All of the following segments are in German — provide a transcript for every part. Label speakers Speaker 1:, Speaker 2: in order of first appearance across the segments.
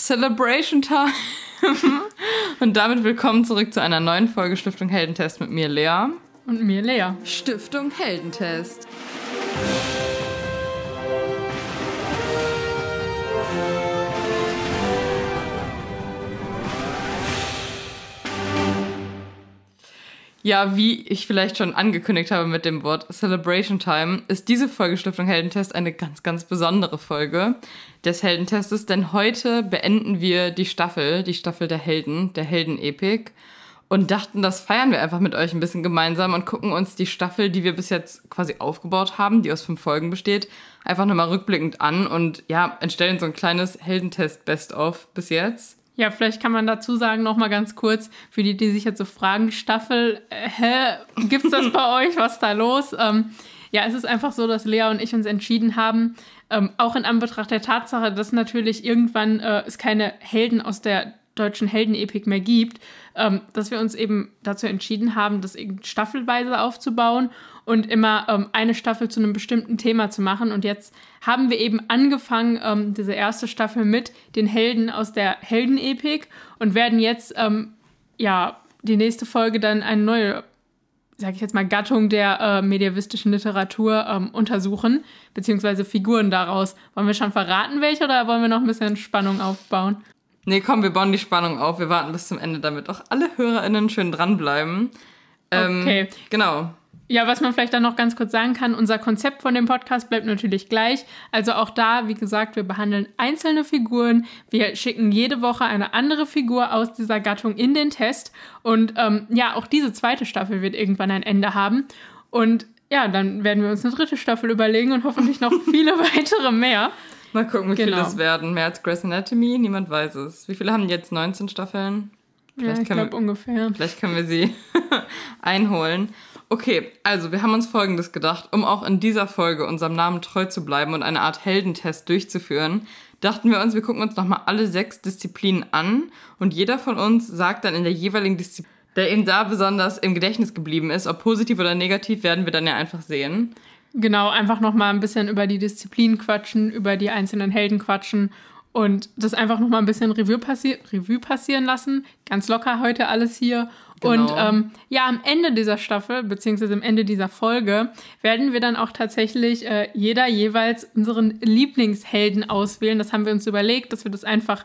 Speaker 1: Celebration Time. Und damit willkommen zurück zu einer neuen Folge Stiftung Heldentest mit mir, Lea.
Speaker 2: Und mir, Lea.
Speaker 1: Stiftung Heldentest. Ja, wie ich vielleicht schon angekündigt habe mit dem Wort Celebration Time, ist diese Folge Stiftung Heldentest eine ganz, ganz besondere Folge des Heldentestes, denn heute beenden wir die Staffel, die Staffel der Helden, der Heldenepik und dachten, das feiern wir einfach mit euch ein bisschen gemeinsam und gucken uns die Staffel, die wir bis jetzt quasi aufgebaut haben, die aus fünf Folgen besteht, einfach nochmal rückblickend an und ja, entstellen so ein kleines Heldentest-Best-of bis jetzt.
Speaker 2: Ja, vielleicht kann man dazu sagen, noch mal ganz kurz, für die, die sich jetzt so fragen, Staffel, äh, hä, gibt's das bei euch? Was ist da los? Ähm, ja, es ist einfach so, dass Lea und ich uns entschieden haben, ähm, auch in Anbetracht der Tatsache, dass natürlich irgendwann äh, es keine Helden aus der deutschen Heldenepik mehr gibt, ähm, dass wir uns eben dazu entschieden haben, das staffelweise aufzubauen und immer ähm, eine Staffel zu einem bestimmten Thema zu machen. Und jetzt haben wir eben angefangen, ähm, diese erste Staffel mit den Helden aus der Heldenepik und werden jetzt, ähm, ja, die nächste Folge dann eine neue, sage ich jetzt mal, Gattung der äh, medievistischen Literatur ähm, untersuchen, beziehungsweise Figuren daraus. Wollen wir schon verraten, welche oder wollen wir noch ein bisschen Spannung aufbauen?
Speaker 1: Nee, komm, wir bauen die Spannung auf. Wir warten bis zum Ende, damit auch alle HörerInnen schön dranbleiben. Ähm, okay. Genau.
Speaker 2: Ja, was man vielleicht dann noch ganz kurz sagen kann, unser Konzept von dem Podcast bleibt natürlich gleich. Also auch da, wie gesagt, wir behandeln einzelne Figuren. Wir schicken jede Woche eine andere Figur aus dieser Gattung in den Test. Und ähm, ja, auch diese zweite Staffel wird irgendwann ein Ende haben. Und ja, dann werden wir uns eine dritte Staffel überlegen und hoffentlich noch viele weitere mehr.
Speaker 1: Mal gucken, wie genau. viele es werden. Mehr als Grey's Anatomy? Niemand weiß es. Wie viele haben jetzt 19 Staffeln?
Speaker 2: Vielleicht ja, ich glaube ungefähr.
Speaker 1: Vielleicht können wir sie einholen. Okay, also wir haben uns Folgendes gedacht, um auch in dieser Folge unserem Namen treu zu bleiben und eine Art Heldentest durchzuführen, dachten wir uns, wir gucken uns nochmal alle sechs Disziplinen an und jeder von uns sagt dann in der jeweiligen Disziplin, der ihm da besonders im Gedächtnis geblieben ist, ob positiv oder negativ, werden wir dann ja einfach sehen.
Speaker 2: Genau, einfach nochmal ein bisschen über die Disziplinen quatschen, über die einzelnen Helden quatschen und das einfach nochmal ein bisschen Revue, passi Revue passieren lassen. Ganz locker heute alles hier. Genau. Und ähm, ja, am Ende dieser Staffel, beziehungsweise am Ende dieser Folge, werden wir dann auch tatsächlich äh, jeder jeweils unseren Lieblingshelden auswählen. Das haben wir uns überlegt, dass wir das einfach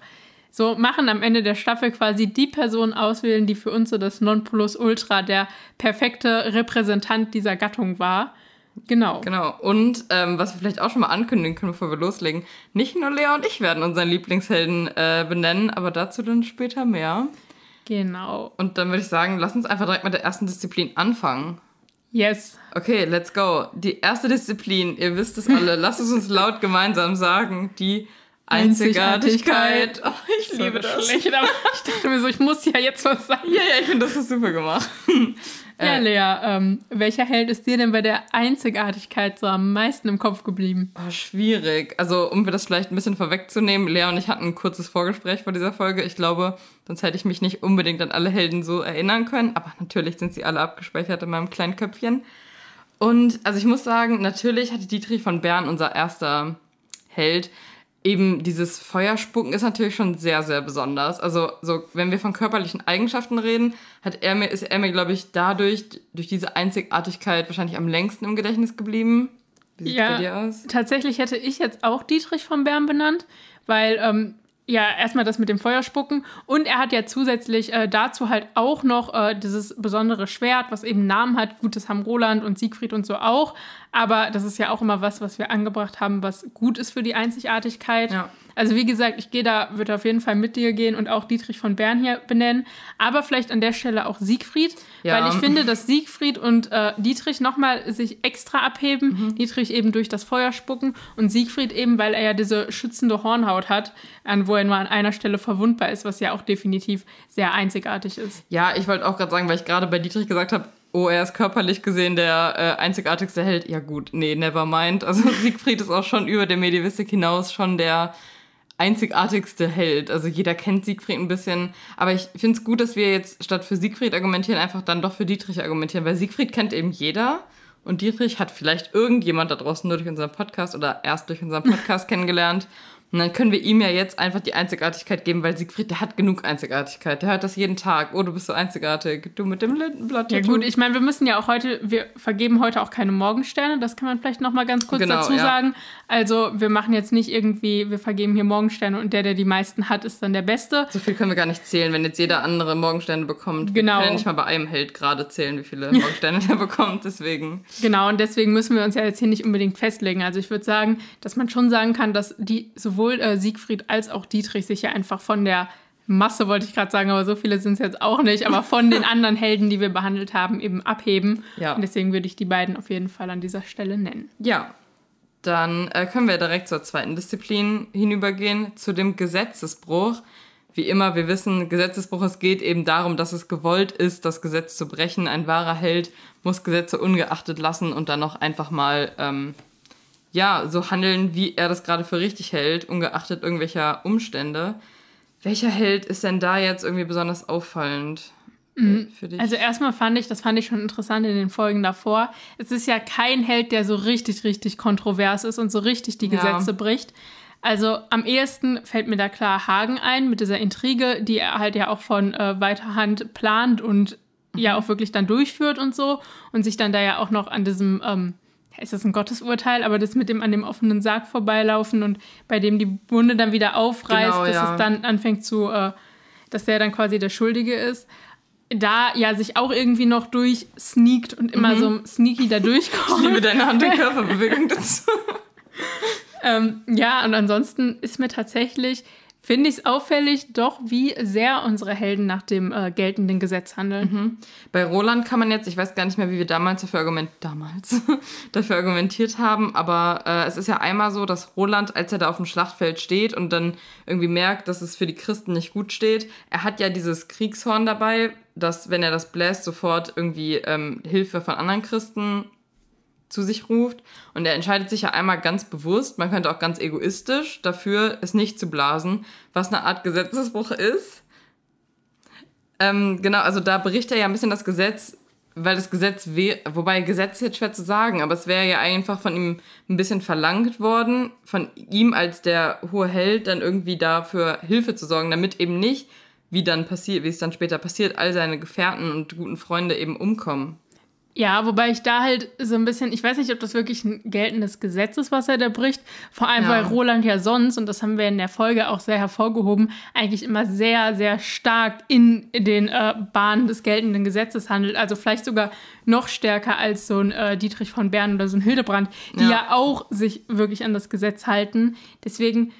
Speaker 2: so machen, am Ende der Staffel quasi die Person auswählen, die für uns so das Nonplusultra, der perfekte Repräsentant dieser Gattung war. Genau.
Speaker 1: Genau. Und ähm, was wir vielleicht auch schon mal ankündigen können, bevor wir loslegen, nicht nur Lea und ich werden unseren Lieblingshelden äh, benennen, aber dazu dann später mehr.
Speaker 2: Genau.
Speaker 1: Und dann würde ich sagen, lass uns einfach direkt mit der ersten Disziplin anfangen.
Speaker 2: Yes.
Speaker 1: Okay, let's go. Die erste Disziplin, ihr wisst es alle, lasst es uns laut gemeinsam sagen, die Einzigartigkeit.
Speaker 2: Oh, ich liebe das. Schlecht, aber ich dachte mir so, ich muss ja jetzt was sagen.
Speaker 1: Ja, ja, ich finde, das ist super gemacht.
Speaker 2: Ja, äh, Lea, ähm, welcher Held ist dir denn bei der Einzigartigkeit so am meisten im Kopf geblieben?
Speaker 1: Oh, schwierig. Also, um mir das vielleicht ein bisschen vorwegzunehmen, Lea und ich hatten ein kurzes Vorgespräch vor dieser Folge. Ich glaube, sonst hätte ich mich nicht unbedingt an alle Helden so erinnern können. Aber natürlich sind sie alle abgespeichert in meinem kleinen Köpfchen. Und also ich muss sagen, natürlich hatte Dietrich von Bern, unser erster Held, eben dieses Feuerspucken ist natürlich schon sehr, sehr besonders. Also, so, wenn wir von körperlichen Eigenschaften reden, hat er mir, ist er mir, glaube ich, dadurch, durch diese Einzigartigkeit wahrscheinlich am längst im Gedächtnis geblieben.
Speaker 2: Wie sieht ja, bei dir aus? Tatsächlich hätte ich jetzt auch Dietrich von Bern benannt, weil ähm, ja, erstmal das mit dem Feuerspucken und er hat ja zusätzlich äh, dazu halt auch noch äh, dieses besondere Schwert, was eben Namen hat. Gut, das haben Roland und Siegfried und so auch, aber das ist ja auch immer was, was wir angebracht haben, was gut ist für die Einzigartigkeit. Ja. Also wie gesagt, ich gehe da, würde auf jeden Fall mit dir gehen und auch Dietrich von Bern hier benennen, aber vielleicht an der Stelle auch Siegfried, ja. weil ich finde, dass Siegfried und äh, Dietrich nochmal sich extra abheben. Mhm. Dietrich eben durch das Feuer spucken und Siegfried eben, weil er ja diese schützende Hornhaut hat, an wo er nur an einer Stelle verwundbar ist, was ja auch definitiv sehr einzigartig ist.
Speaker 1: Ja, ich wollte auch gerade sagen, weil ich gerade bei Dietrich gesagt habe, oh, er ist körperlich gesehen der äh, einzigartigste Held. Ja gut, nee, never mind. Also Siegfried ist auch schon über der Medievistik hinaus schon der einzigartigste Held. Also jeder kennt Siegfried ein bisschen. Aber ich finde es gut, dass wir jetzt statt für Siegfried argumentieren, einfach dann doch für Dietrich argumentieren, weil Siegfried kennt eben jeder. Und Dietrich hat vielleicht irgendjemand da draußen nur durch unseren Podcast oder erst durch unseren Podcast kennengelernt. Und dann können wir ihm ja jetzt einfach die Einzigartigkeit geben, weil Siegfried, der hat genug Einzigartigkeit. Der hört das jeden Tag. Oh, du bist so einzigartig. Du mit dem Lindenblatt.
Speaker 2: Ja gut, ich meine, wir müssen ja auch heute, wir vergeben heute auch keine Morgensterne. Das kann man vielleicht noch mal ganz kurz genau, dazu ja. sagen. Also wir machen jetzt nicht irgendwie, wir vergeben hier Morgensterne und der, der die meisten hat, ist dann der Beste.
Speaker 1: So viel können wir gar nicht zählen, wenn jetzt jeder andere Morgensterne bekommt. Genau. Wir können ja nicht mal bei einem Held gerade zählen, wie viele Morgensterne der bekommt. Deswegen.
Speaker 2: Genau, und deswegen müssen wir uns ja jetzt hier nicht unbedingt festlegen. Also ich würde sagen, dass man schon sagen kann, dass die sowohl äh, Siegfried als auch Dietrich sich ja einfach von der Masse, wollte ich gerade sagen, aber so viele sind es jetzt auch nicht, aber von den anderen Helden, die wir behandelt haben, eben abheben. Ja. Und deswegen würde ich die beiden auf jeden Fall an dieser Stelle nennen.
Speaker 1: Ja. Dann äh, können wir direkt zur zweiten Disziplin hinübergehen, zu dem Gesetzesbruch. Wie immer, wir wissen, Gesetzesbruch, es geht eben darum, dass es gewollt ist, das Gesetz zu brechen. Ein wahrer Held muss Gesetze ungeachtet lassen und dann noch einfach mal ähm, ja, so handeln, wie er das gerade für richtig hält, ungeachtet irgendwelcher Umstände. Welcher Held ist denn da jetzt irgendwie besonders auffallend?
Speaker 2: Mhm. Für dich? Also erstmal fand ich, das fand ich schon interessant in den Folgen davor. Es ist ja kein Held, der so richtig, richtig kontrovers ist und so richtig die Gesetze ja. bricht. Also am ehesten fällt mir da klar Hagen ein mit dieser Intrige, die er halt ja auch von äh, weiter Hand plant und mhm. ja auch wirklich dann durchführt und so und sich dann da ja auch noch an diesem ähm, ist das ein Gottesurteil, aber das mit dem an dem offenen Sarg vorbeilaufen und bei dem die Wunde dann wieder aufreißt, genau, dass ja. es dann anfängt zu, äh, dass der dann quasi der Schuldige ist. Da ja sich auch irgendwie noch durchsneakt und immer mhm. so sneaky da durchkommt.
Speaker 1: Ich liebe deine Hand- und Körperbewegung dazu.
Speaker 2: ähm, ja, und ansonsten ist mir tatsächlich finde ich es auffällig, doch wie sehr unsere Helden nach dem äh, geltenden Gesetz handeln.
Speaker 1: Mhm. Bei Roland kann man jetzt, ich weiß gar nicht mehr, wie wir damals dafür, argument damals dafür argumentiert haben, aber äh, es ist ja einmal so, dass Roland, als er da auf dem Schlachtfeld steht und dann irgendwie merkt, dass es für die Christen nicht gut steht, er hat ja dieses Kriegshorn dabei, dass, wenn er das bläst, sofort irgendwie ähm, Hilfe von anderen Christen zu sich ruft. Und er entscheidet sich ja einmal ganz bewusst, man könnte auch ganz egoistisch, dafür es nicht zu blasen, was eine Art Gesetzesbruch ist. Ähm, genau, also da bricht er ja ein bisschen das Gesetz, weil das Gesetz wäre, wobei Gesetz ist jetzt schwer zu sagen, aber es wäre ja einfach von ihm ein bisschen verlangt worden, von ihm als der hohe Held dann irgendwie dafür Hilfe zu sorgen, damit eben nicht, wie dann passiert, wie es dann später passiert, all seine Gefährten und guten Freunde eben umkommen.
Speaker 2: Ja, wobei ich da halt so ein bisschen, ich weiß nicht, ob das wirklich ein geltendes Gesetz ist, was er da bricht. Vor allem, ja. weil Roland ja sonst, und das haben wir in der Folge auch sehr hervorgehoben, eigentlich immer sehr, sehr stark in den äh, Bahnen des geltenden Gesetzes handelt. Also vielleicht sogar noch stärker als so ein äh, Dietrich von Bern oder so ein Hildebrand, die ja. ja auch sich wirklich an das Gesetz halten. Deswegen,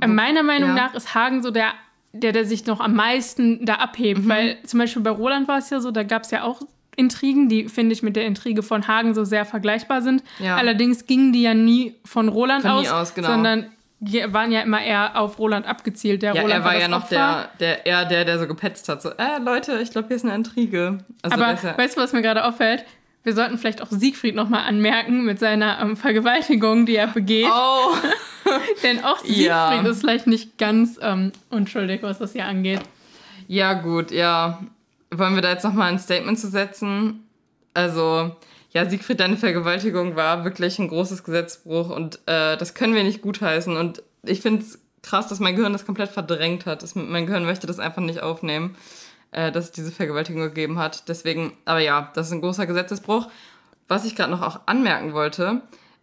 Speaker 2: äh, meiner Meinung ja. nach, ist Hagen so der der, der sich noch am meisten da abhebt. Mhm. Weil zum Beispiel bei Roland war es ja so, da gab es ja auch Intrigen, die, finde ich, mit der Intrige von Hagen so sehr vergleichbar sind. Ja. Allerdings gingen die ja nie von Roland von aus, aus genau. sondern waren ja immer eher auf Roland abgezielt. Der
Speaker 1: ja,
Speaker 2: Roland
Speaker 1: er war, war ja noch der, der, eher der, der so gepetzt hat. So, äh, Leute, ich glaube, hier ist eine Intrige.
Speaker 2: Also Aber ja weißt du, was mir gerade auffällt? Wir sollten vielleicht auch Siegfried nochmal anmerken mit seiner ähm, Vergewaltigung, die er begeht. Oh. Denn auch Siegfried ja. ist vielleicht nicht ganz ähm, unschuldig, was das hier angeht.
Speaker 1: Ja, gut, ja wollen wir da jetzt nochmal ein Statement zu setzen? Also, ja, Siegfried, deine Vergewaltigung war wirklich ein großes Gesetzbruch und äh, das können wir nicht gutheißen. Und ich finde es krass, dass mein Gehirn das komplett verdrängt hat. Das, mein Gehirn möchte das einfach nicht aufnehmen, äh, dass es diese Vergewaltigung gegeben hat. Deswegen, aber ja, das ist ein großer Gesetzesbruch. Was ich gerade noch auch anmerken wollte,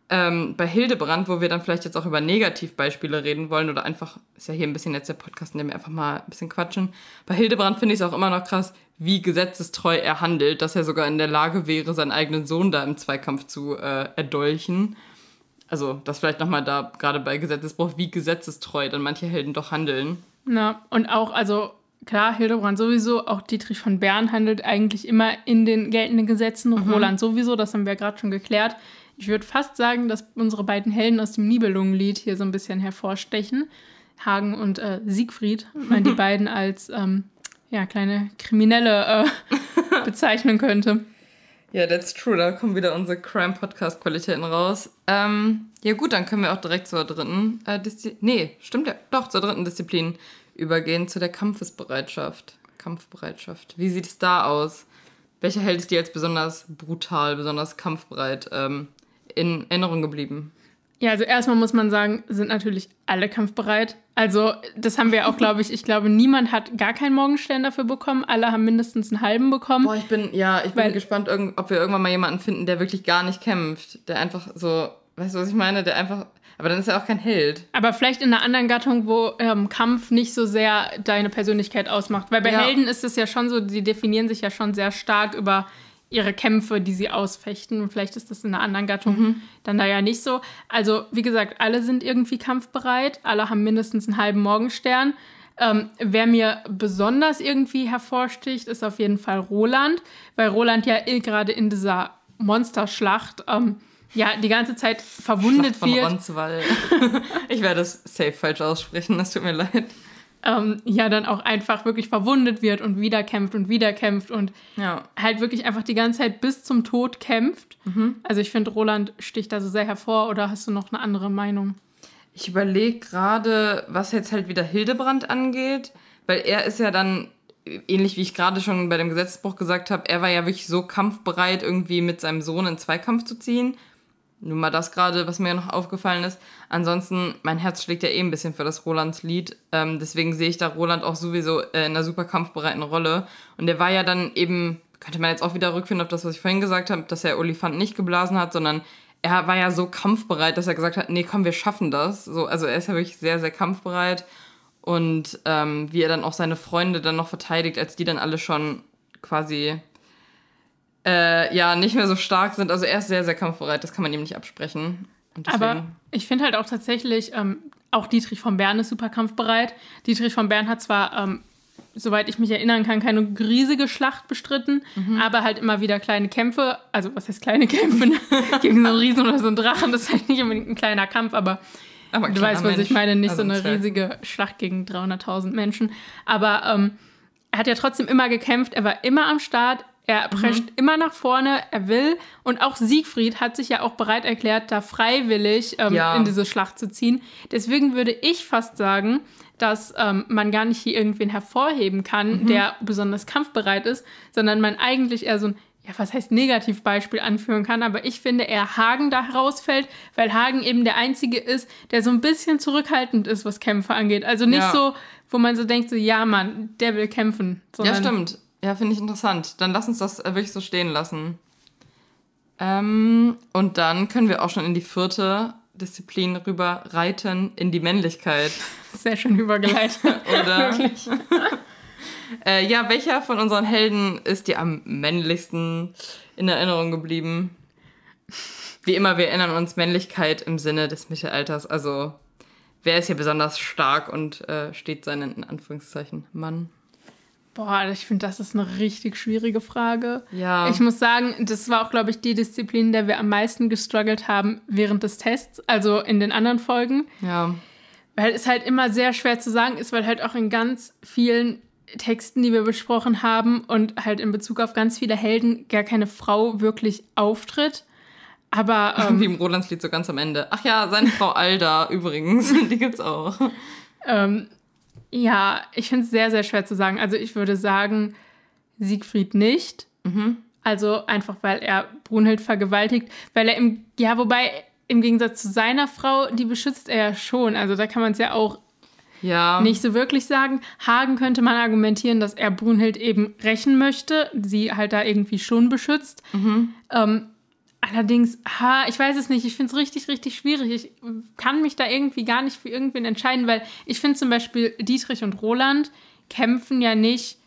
Speaker 1: ähm, bei Hildebrand, wo wir dann vielleicht jetzt auch über Negativbeispiele reden wollen oder einfach, ist ja hier ein bisschen jetzt der Podcast, in dem wir einfach mal ein bisschen quatschen. Bei Hildebrand finde ich es auch immer noch krass, wie gesetzestreu er handelt, dass er sogar in der Lage wäre, seinen eigenen Sohn da im Zweikampf zu äh, erdolchen. Also, das vielleicht nochmal da, gerade bei Gesetzesbruch, wie gesetzestreu dann manche Helden doch handeln.
Speaker 2: Na, und auch, also klar, Hildebrand sowieso, auch Dietrich von Bern handelt eigentlich immer in den geltenden Gesetzen, mhm. Roland sowieso, das haben wir gerade schon geklärt. Ich würde fast sagen, dass unsere beiden Helden aus dem Nibelungenlied hier so ein bisschen hervorstechen. Hagen und äh, Siegfried, man die beiden als ähm, ja, kleine Kriminelle äh, bezeichnen könnte.
Speaker 1: Ja, yeah, that's true. Da kommen wieder unsere Crime-Podcast-Qualitäten raus. Ähm, ja, gut, dann können wir auch direkt zur dritten äh, Disziplin. Nee, stimmt ja. Doch, zur dritten Disziplin übergehen, zu der Kampfesbereitschaft. Kampfbereitschaft. Wie sieht es da aus? Welcher Held ist dir jetzt besonders brutal, besonders kampfbereit? Ähm, in Erinnerung geblieben?
Speaker 2: Ja, also erstmal muss man sagen, sind natürlich alle kampfbereit. Also das haben wir auch, glaube ich, ich glaube, niemand hat gar keinen Morgenstern dafür bekommen. Alle haben mindestens einen halben bekommen.
Speaker 1: Boah, ich bin, ja, ich bin gespannt, ob wir irgendwann mal jemanden finden, der wirklich gar nicht kämpft. Der einfach so, weißt du, was ich meine? Der einfach, aber dann ist er auch kein Held.
Speaker 2: Aber vielleicht in einer anderen Gattung, wo ähm, Kampf nicht so sehr deine Persönlichkeit ausmacht. Weil bei
Speaker 1: Ja.
Speaker 2: Helden ist es ja schon so, die definieren sich ja schon sehr stark über ihre Kämpfe, die sie ausfechten. Und vielleicht ist das in einer anderen Gattung
Speaker 1: Mhm.
Speaker 2: dann da ja nicht so. Also, wie gesagt, alle sind irgendwie kampfbereit. Alle haben mindestens einen halben Morgenstern. Ähm, wer mir besonders irgendwie hervorsticht, ist auf jeden Fall Roland, weil Roland ja eh gerade in dieser Monsterschlacht ähm, ja die ganze Zeit verwundet
Speaker 1: Schlacht von
Speaker 2: wird.
Speaker 1: Ronzwall. ich werde es safe falsch aussprechen, das tut mir leid.
Speaker 2: Ähm, ja dann auch einfach wirklich verwundet wird und wieder kämpft und wieder kämpft und
Speaker 1: Ja.
Speaker 2: halt wirklich einfach die ganze Zeit bis zum Tod kämpft. Also ich finde, Roland sticht da so sehr hervor oder hast du noch eine andere Meinung?
Speaker 1: Ich überlege gerade, was jetzt halt wieder Hildebrand angeht, weil er ist ja dann, ähnlich wie ich gerade schon bei dem Gesetzesbruch gesagt habe, er war ja wirklich so kampfbereit, irgendwie mit seinem Sohn in Zweikampf zu ziehen. Nur mal das gerade, was mir noch aufgefallen ist. Ansonsten, mein Herz schlägt ja eh ein bisschen für das Rolands Lied. Ähm, deswegen sehe ich da Roland auch sowieso äh, in einer super kampfbereiten Rolle. Und der war ja dann eben, könnte man jetzt auch wieder rückführen auf das, was ich vorhin gesagt habe, dass er Olifant nicht geblasen hat, sondern er war ja so kampfbereit, dass er gesagt hat, nee, komm, wir schaffen das. So, also er ist ja wirklich sehr, sehr kampfbereit. Und ähm, wie er dann auch seine Freunde dann noch verteidigt, als die dann alle schon quasi äh, ja nicht mehr so stark sind. Also er ist sehr, sehr kampfbereit, das kann man ihm nicht absprechen.
Speaker 2: Aber ich finde halt auch tatsächlich, ähm, auch Dietrich von Bern ist super kampfbereit. Dietrich von Bern hat zwar, ähm, soweit ich mich erinnern kann, keine riesige Schlacht bestritten, aber halt immer wieder kleine Kämpfe. Also, was heißt kleine Kämpfe? Gegen so einen Riesen oder so einen Drachen, das ist halt nicht unbedingt ein kleiner Kampf, aber
Speaker 1: aber
Speaker 2: Du weißt, was
Speaker 1: Mensch.
Speaker 2: ich meine, nicht
Speaker 1: Also
Speaker 2: so
Speaker 1: ein
Speaker 2: eine riesige Schlacht gegen 300.000 Menschen. Aber ähm, er hat ja trotzdem immer gekämpft, er war immer am Start, er prescht immer nach vorne, er will. Und auch Siegfried hat sich ja auch bereit erklärt, da freiwillig ähm,
Speaker 1: Ja.
Speaker 2: in diese Schlacht zu ziehen. Deswegen würde ich fast sagen, dass ähm, man gar nicht hier irgendwen hervorheben kann, der besonders kampfbereit ist, sondern man eigentlich eher so ein ja, was heißt Negativbeispiel anführen kann, aber ich finde eher Hagen da herausfällt, weil Hagen eben der Einzige ist, der so ein bisschen zurückhaltend ist, was Kämpfe angeht. Also nicht
Speaker 1: Ja.
Speaker 2: so, wo man so denkt, so, ja, Mann, der will kämpfen.
Speaker 1: Ja, stimmt. Ja, finde ich interessant. Dann lass uns das äh, wirklich so stehen lassen. Ähm, und dann können wir auch schon in die vierte Disziplin rüber reiten, in die Männlichkeit.
Speaker 2: Sehr schön übergeleitet.
Speaker 1: Oder?
Speaker 2: Wirklich.
Speaker 1: Äh, ja, welcher von unseren Helden ist dir am männlichsten in Erinnerung geblieben? Wie immer, wir erinnern uns Männlichkeit im Sinne des Mittelalters. Also, wer ist hier besonders stark und äh, steht seinen, in Anführungszeichen, Mann?
Speaker 2: Boah, ich finde, das ist eine richtig schwierige Frage.
Speaker 1: Ja.
Speaker 2: Ich muss sagen, das war auch, glaube ich, die Disziplin, in der wir am meisten gestruggelt haben während des Tests, also in den anderen Folgen.
Speaker 1: Ja.
Speaker 2: Weil es halt immer sehr schwer zu sagen ist, weil halt auch in ganz vielen Texten, die wir besprochen haben und halt in Bezug auf ganz viele Helden gar keine Frau wirklich auftritt. Aber ähm,
Speaker 1: Wie im Rolandslied so ganz am Ende. Ach ja, seine Frau Alda übrigens, die gibt's auch.
Speaker 2: ähm, ja, ich finde es sehr, sehr schwer zu sagen. Also ich würde sagen, Siegfried nicht. Also einfach, weil er Brunhild vergewaltigt, weil er im, ja, wobei im Gegensatz zu seiner Frau, die beschützt er ja schon. Also da kann man es ja auch
Speaker 1: Ja.
Speaker 2: nicht so wirklich sagen. Hagen könnte man argumentieren, dass er Brunhild eben rächen möchte, sie halt da irgendwie schon beschützt. Ähm, allerdings, ha, ich weiß es nicht, ich finde es richtig, richtig schwierig. Ich kann mich da irgendwie gar nicht für irgendwen entscheiden, weil ich finde zum Beispiel Dietrich und Roland kämpfen ja nicht,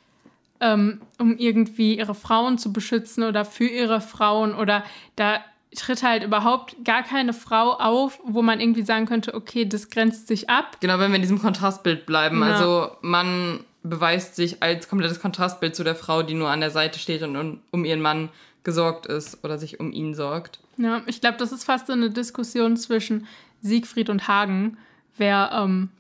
Speaker 2: ähm, um irgendwie ihre Frauen zu beschützen oder für ihre Frauen oder da tritt halt überhaupt gar keine Frau auf, wo man irgendwie sagen könnte, okay, das grenzt sich ab.
Speaker 1: Genau, wenn wir in diesem Kontrastbild bleiben.
Speaker 2: Ja.
Speaker 1: Also man beweist sich als komplettes Kontrastbild zu der Frau, die nur an der Seite steht und um, um ihren Mann gesorgt ist oder sich um ihn sorgt.
Speaker 2: Ja, ich glaube, das ist fast so eine Diskussion zwischen Siegfried und Hagen, wer, ähm,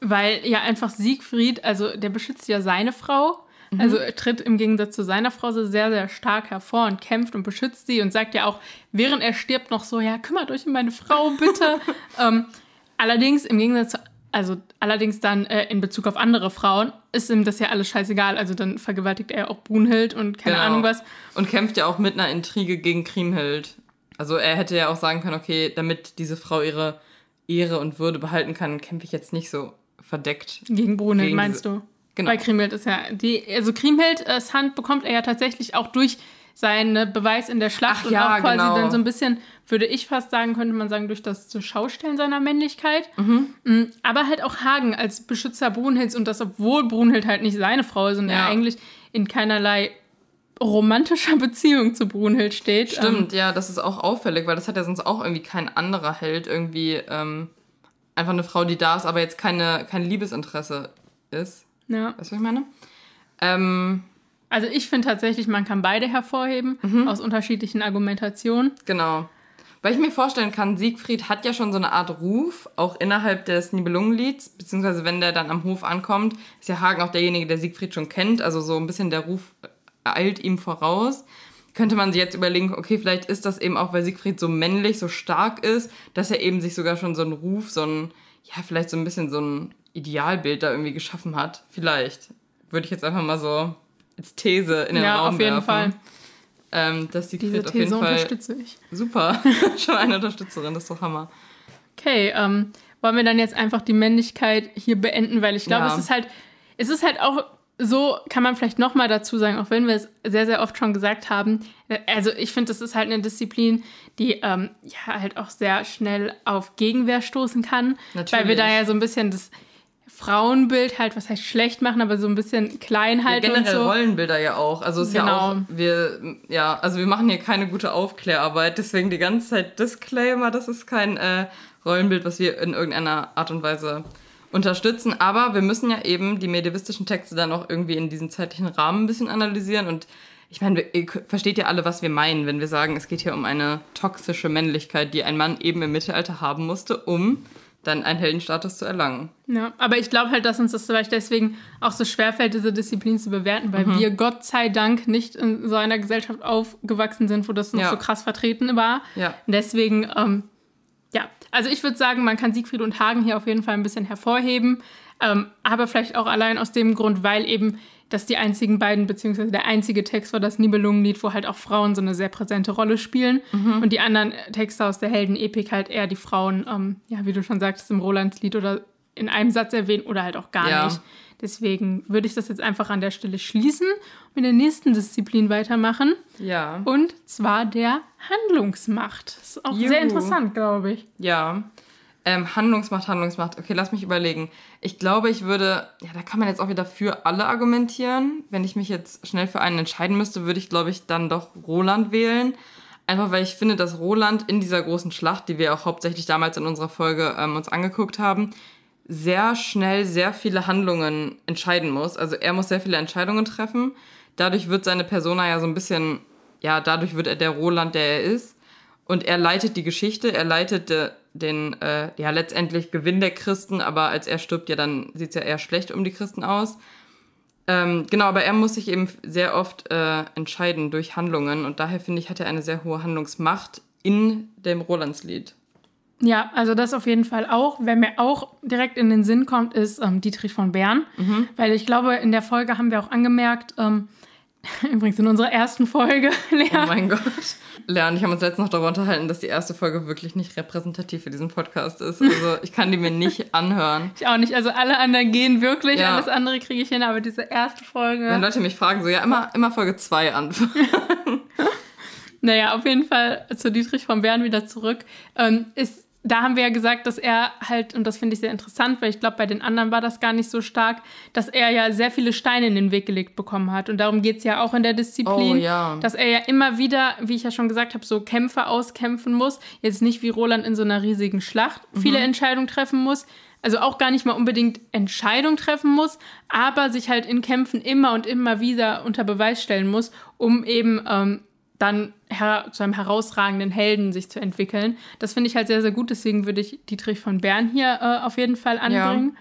Speaker 2: weil ja einfach Siegfried, also der beschützt ja seine Frau, also er tritt im Gegensatz zu seiner Frau so sehr, sehr stark hervor und kämpft und beschützt sie und sagt ja auch, während er stirbt, noch so, ja, kümmert euch um meine Frau, bitte. ähm, allerdings im Gegensatz zu also allerdings dann äh, in Bezug auf andere Frauen ist ihm das ja alles scheißegal. Also dann vergewaltigt er auch Brunhild und keine
Speaker 1: Genau.
Speaker 2: Ahnung was.
Speaker 1: Und kämpft ja auch mit einer Intrige gegen Kriemhild. Also er hätte ja auch sagen können, okay, damit diese Frau ihre Ehre und Würde behalten kann, kämpfe ich jetzt nicht so verdeckt.
Speaker 2: Gegen Brunhild,
Speaker 1: Gegen
Speaker 2: meinst du?
Speaker 1: Genau.
Speaker 2: Weil Kriemhild ist ja, die, also Kriemhilds Hand bekommt er ja tatsächlich auch durch seinen Beweis in der Schlacht
Speaker 1: Ach
Speaker 2: und
Speaker 1: ja,
Speaker 2: auch quasi
Speaker 1: genau.
Speaker 2: dann so ein bisschen, würde ich fast sagen, könnte man sagen, durch das zur Schaustellen seiner Männlichkeit.
Speaker 1: Mhm.
Speaker 2: Mm, Aber halt auch Hagen als Beschützer Brunhilds und das, obwohl Brunhild halt nicht seine Frau ist und
Speaker 1: Ja.
Speaker 2: er eigentlich in keinerlei romantischer Beziehung zu Brunhild steht. Ähm,
Speaker 1: Stimmt, ja, das ist auch auffällig, weil das hat ja sonst auch irgendwie kein anderer Held. Irgendwie ähm, einfach eine Frau, die da ist, aber jetzt keine, kein Liebesinteresse ist.
Speaker 2: Ähm, ja.
Speaker 1: Weißt du, was ich meine? Ähm,
Speaker 2: Also ich finde tatsächlich, man kann beide hervorheben,
Speaker 1: Mhm.
Speaker 2: aus unterschiedlichen Argumentationen.
Speaker 1: genau. Weil ich mir vorstellen kann, Siegfried hat ja schon so eine Art Ruf, auch innerhalb des Nibelungenlieds, beziehungsweise wenn der dann am Hof ankommt, ist ja Hagen auch derjenige, der Siegfried schon kennt, also so ein bisschen der Ruf eilt ihm voraus. Könnte man sich jetzt überlegen, okay, vielleicht ist das eben auch, weil Siegfried so männlich, so stark ist, dass er eben sich sogar schon so einen Ruf, so ein, ja, vielleicht so ein bisschen so ein Idealbild da irgendwie geschaffen hat. Vielleicht. Würde ich jetzt einfach mal so als These in den
Speaker 2: Ja,
Speaker 1: Raum
Speaker 2: auf jeden
Speaker 1: werfen.
Speaker 2: Fall.
Speaker 1: Ähm, dass Siegfried
Speaker 2: Diese
Speaker 1: auf jeden
Speaker 2: These
Speaker 1: Fall
Speaker 2: unterstütze ich.
Speaker 1: super. schon eine Unterstützerin, das ist doch Hammer.
Speaker 2: Okay, ähm, wollen wir dann jetzt einfach die Männlichkeit hier beenden, weil ich glaube,
Speaker 1: Ja.
Speaker 2: es ist halt, es ist halt auch so, kann man vielleicht nochmal dazu sagen, auch wenn wir es sehr, sehr oft schon gesagt haben. Also ich finde, das ist halt eine Disziplin, die ähm, ja halt auch sehr schnell auf Gegenwehr stoßen kann. Weil wir
Speaker 1: Natürlich.
Speaker 2: da ja so ein bisschen das Frauenbild halt, was heißt schlecht machen, aber so ein bisschen klein halten
Speaker 1: Generell
Speaker 2: und so.
Speaker 1: Rollenbilder ja auch. Also es ist ja
Speaker 2: Genau.
Speaker 1: auch, wir, ja, also wir machen hier keine gute Aufklärarbeit, deswegen die ganze Zeit Disclaimer, das ist kein äh, Rollenbild, was wir in irgendeiner Art und Weise unterstützen. Aber wir müssen ja eben die medievistischen Texte dann auch irgendwie in diesem zeitlichen Rahmen ein bisschen analysieren und ich meine, wir- ihr versteht ja alle, was wir meinen, wenn wir sagen, es geht hier um eine toxische Männlichkeit, die ein Mann eben im Mittelalter haben musste, um dann einen Heldenstatus zu erlangen.
Speaker 2: Ja, aber ich glaube halt, dass uns das vielleicht deswegen auch so schwerfällt, diese Disziplin zu bewerten, weil wir Gott sei Dank nicht in so einer Gesellschaft aufgewachsen sind, wo das noch
Speaker 1: Ja.
Speaker 2: so krass vertreten war.
Speaker 1: Ja.
Speaker 2: Und deswegen, ähm, ja, also ich würde sagen, man kann Siegfried und Hagen hier auf jeden Fall ein bisschen hervorheben, ähm, aber vielleicht auch allein aus dem Grund, weil eben das die einzigen beiden, beziehungsweise der einzige Text war das Nibelungenlied, wo halt auch Frauen so eine sehr präsente Rolle spielen und die anderen Texte aus der Heldenepik halt eher die Frauen, ähm, ja, wie du schon sagtest, im Rolandslied oder in einem Satz erwähnen oder halt auch gar
Speaker 1: Ja.
Speaker 2: nicht. Deswegen würde ich das jetzt einfach an der Stelle schließen und mit der nächsten Disziplin weitermachen.
Speaker 1: Ja.
Speaker 2: Und zwar der Handlungsmacht. Das ist auch
Speaker 1: Juhu.
Speaker 2: sehr interessant, glaube ich.
Speaker 1: Ja. Ähm, Handlungsmacht, Handlungsmacht. Okay, lass mich überlegen. Ich glaube, ich würde, ja, da kann man jetzt auch wieder für alle argumentieren. Wenn ich mich jetzt schnell für einen entscheiden müsste, würde ich, glaube ich, dann doch Roland wählen. Einfach weil ich finde, dass Roland in dieser großen Schlacht, die wir auch hauptsächlich damals in unserer Folge ähm, uns angeguckt haben, sehr schnell sehr viele Handlungen entscheiden muss. Also er muss sehr viele Entscheidungen treffen. Dadurch wird seine Persona ja so ein bisschen, ja, dadurch wird er der Roland, der er ist. Und er leitet die Geschichte, er leitet de, den, äh, ja, letztendlich Gewinn der Christen, aber als er stirbt, ja, dann sieht es ja eher schlecht um die Christen aus. Ähm, genau, aber er muss sich eben sehr oft äh, entscheiden durch Handlungen und daher finde ich, hat er eine sehr hohe Handlungsmacht in dem Rolandslied.
Speaker 2: Ja, also das auf jeden Fall auch. Wer mir auch direkt in den Sinn kommt, ist ähm, Dietrich von Bern. Weil ich glaube, in der Folge haben wir auch angemerkt, ähm, übrigens in unserer ersten Folge, Lea,
Speaker 1: Oh mein Gott. Lea und ich haben uns letztens noch darüber unterhalten, dass die erste Folge wirklich nicht repräsentativ für diesen Podcast ist. Also ich kann die mir nicht anhören.
Speaker 2: ich auch nicht. Also alle anderen gehen wirklich,
Speaker 1: Ja.
Speaker 2: alles andere kriege ich hin, aber diese erste Folge.
Speaker 1: Wenn Leute mich fragen, so ja, immer, immer Folge 2 anfangen.
Speaker 2: Naja, auf jeden Fall zu Dietrich von Bern wieder zurück. Ähm, ist, da haben wir ja gesagt, dass er halt, und das finde ich sehr interessant, weil ich glaube, bei den anderen war das gar nicht so stark, dass er ja sehr viele Steine in den Weg gelegt bekommen hat. Und darum geht es ja auch in der Disziplin,
Speaker 1: Oh, ja.
Speaker 2: dass er ja immer wieder, wie ich ja schon gesagt habe, so Kämpfe auskämpfen muss. Jetzt nicht wie Roland in so einer riesigen Schlacht viele Entscheidungen treffen muss. Also auch gar nicht mal unbedingt Entscheidungen treffen muss, aber sich halt in Kämpfen immer und immer wieder unter Beweis stellen muss, um eben ähm, dann her zu einem herausragenden Helden sich zu entwickeln. Das finde ich halt sehr, sehr gut. Deswegen würde ich Dietrich von Bern hier äh, auf jeden Fall anbringen.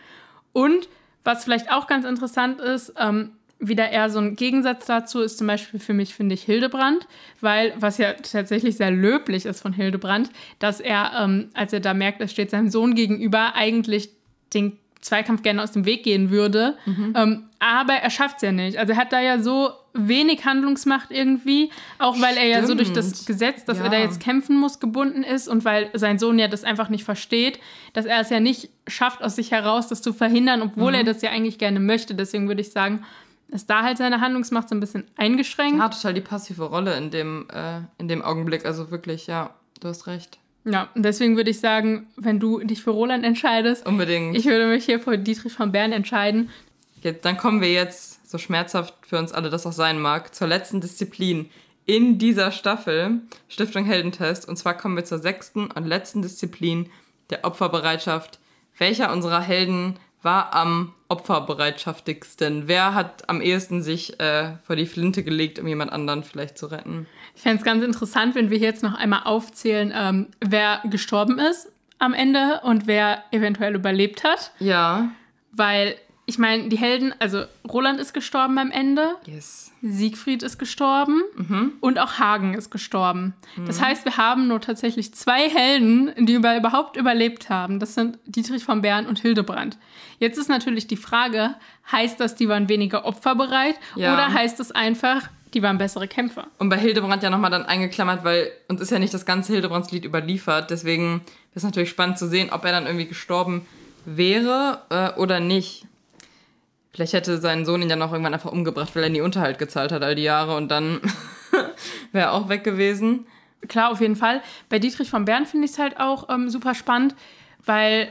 Speaker 2: Und was vielleicht auch ganz interessant ist, ähm, wieder eher so ein Gegensatz dazu ist zum Beispiel für mich, finde ich, Hildebrand, weil, was ja tatsächlich sehr löblich ist von Hildebrand, dass er, ähm, als er da merkt, es steht seinem Sohn gegenüber, eigentlich den Zweikampf gerne aus dem Weg gehen würde. Ähm, aber er schafft es ja nicht. Also er hat da ja so wenig Handlungsmacht irgendwie, auch weil er ja so durch das
Speaker 1: Stimmt.
Speaker 2: Gesetz, dass
Speaker 1: Ja.
Speaker 2: er da jetzt kämpfen muss, gebunden ist und weil sein Sohn ja das einfach nicht versteht, dass er es ja nicht schafft, aus sich heraus das zu verhindern, obwohl
Speaker 1: Mhm.
Speaker 2: er das ja eigentlich gerne möchte. Deswegen würde ich sagen, ist da halt seine Handlungsmacht so ein bisschen eingeschränkt.
Speaker 1: Hat total die passive Rolle in dem, äh, in dem Augenblick. Also wirklich, ja, du hast recht.
Speaker 2: Ja, und deswegen würde ich sagen, wenn du dich für Roland entscheidest,
Speaker 1: Unbedingt.
Speaker 2: ich würde mich hier für Dietrich von Bern entscheiden.
Speaker 1: Jetzt, dann kommen wir jetzt, so schmerzhaft für uns alle das auch sein mag, zur letzten Disziplin in dieser Staffel, Stiftung Heldentest. Und zwar kommen wir zur sechsten und letzten Disziplin der Opferbereitschaft. Welcher unserer Helden war am opferbereitschaftigsten? Wer hat am ehesten sich äh, vor die Flinte gelegt, um jemand anderen vielleicht zu retten?
Speaker 2: Ich fände es ganz interessant, wenn wir jetzt noch einmal aufzählen, ähm, wer gestorben ist am Ende und wer eventuell überlebt hat.
Speaker 1: Ja.
Speaker 2: Weil, ich meine, die Helden, also Roland ist gestorben am Ende,
Speaker 1: Yes.
Speaker 2: Siegfried ist gestorben und auch Hagen ist gestorben. Das heißt, wir haben nur tatsächlich zwei Helden, die über, überhaupt überlebt haben. Das sind Dietrich von Bern und Hildebrand. Jetzt ist natürlich die Frage, heißt das, die waren weniger opferbereit
Speaker 1: Ja.
Speaker 2: oder heißt es einfach, die waren bessere Kämpfer?
Speaker 1: Und bei Hildebrand ja nochmal dann eingeklammert, weil uns ist ja nicht das ganze Hildebrands-Lied überliefert. Deswegen ist es natürlich spannend zu sehen, ob er dann irgendwie gestorben wäre äh, oder nicht. Vielleicht hätte sein Sohn ihn dann auch irgendwann einfach umgebracht, weil er nie Unterhalt gezahlt hat all die Jahre und dann wäre er auch weg gewesen.
Speaker 2: Klar, auf jeden Fall. Bei Dietrich von Bern finde ich es halt auch ähm, super spannend, weil